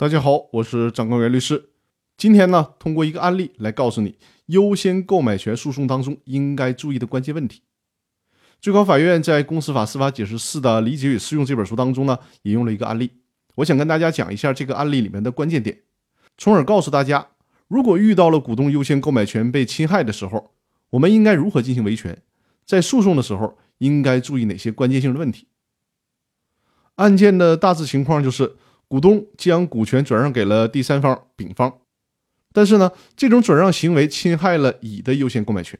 大家好，我是张高原律师。今天呢，通过一个案例来告诉你优先购买权诉讼当中应该注意的关键问题。最高法院在《公司法司法解释四的理解与适用》这本书当中呢，引用了一个案例，我想跟大家讲一下这个案例里面的关键点，从而告诉大家，如果遇到了股东优先购买权被侵害的时候，我们应该如何进行维权，在诉讼的时候应该注意哪些关键性的问题。案件的大致情况就是，股东将股权转让给了第三方丙方，但是呢，这种转让行为侵害了乙的优先购买权。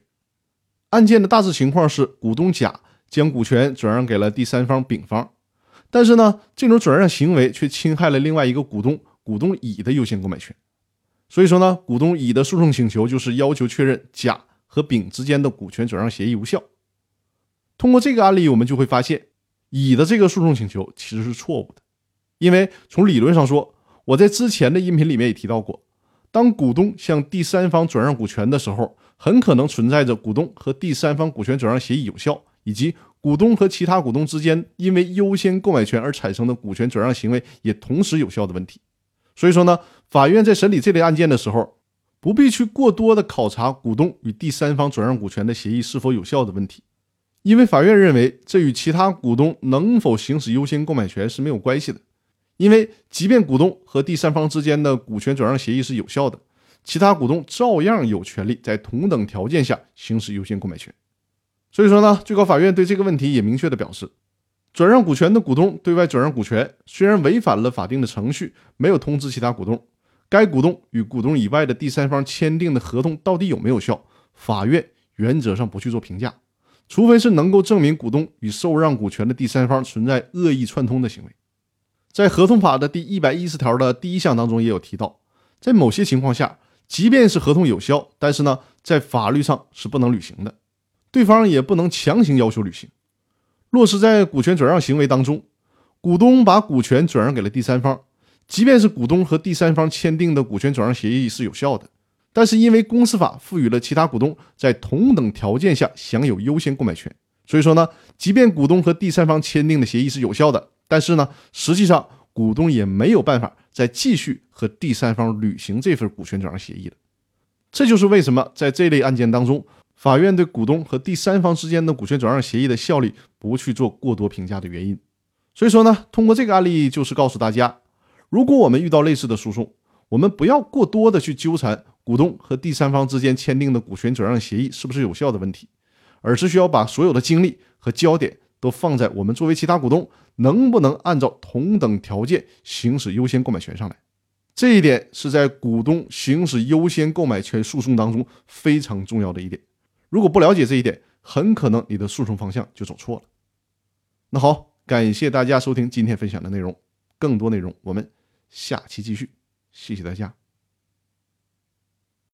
案件的大致情况是，股东甲将股权转让给了第三方丙方，但是呢，这种转让行为却侵害了另外一个股东股东乙的优先购买权。所以说呢，股东乙的诉讼请求就是要求确认甲和丙之间的股权转让协议无效。通过这个案例，我们就会发现。乙的这个诉讼请求其实是错误的，因为从理论上说，我在之前的音频里面也提到过，当股东向第三方转让股权的时候，很可能存在着股东和第三方股权转让协议有效，以及股东和其他股东之间因为优先购买权而产生的股权转让行为也同时有效的问题。所以说呢，法院在审理这类案件的时候，不必去过多的考察股东与第三方转让股权的协议是否有效的问题。因为法院认为，这与其他股东能否行使优先购买权是没有关系的。因为即便股东和第三方之间的股权转让协议是有效的，其他股东照样有权利在同等条件下行使优先购买权。所以说呢，最高法院对这个问题也明确的表示，转让股权的股东对外转让股权，虽然违反了法定的程序，没有通知其他股东，该股东与股东以外的第三方签订的合同到底有没有效，法院原则上不去做评价。除非是能够证明股东与受让股权的第三方存在恶意串通的行为，在合同法的第一百一十条的第一项当中也有提到，在某些情况下，即便是合同有效，但是呢，在法律上是不能履行的，对方也不能强行要求履行。落实在股权转让行为当中，股东把股权转让给了第三方，即便是股东和第三方签订的股权转让协议是有效的。但是因为公司法赋予了其他股东在同等条件下享有优先购买权，所以说呢，即便股东和第三方签订的协议是有效的，但是呢，实际上股东也没有办法再继续和第三方履行这份股权转让协议了。这就是为什么在这类案件当中，法院对股东和第三方之间的股权转让协议的效力不去做过多评价的原因。所以说呢，通过这个案例就是告诉大家，如果我们遇到类似的诉讼，我们不要过多的去纠缠。股东和第三方之间签订的股权转让协议是不是有效的问题，而是需要把所有的精力和焦点都放在我们作为其他股东能不能按照同等条件行使优先购买权上来。这一点是在股东行使优先购买权诉讼当中非常重要的一点。如果不了解这一点，很可能你的诉讼方向就走错了。那好，感谢大家收听今天分享的内容，更多内容我们下期继续，谢谢大家。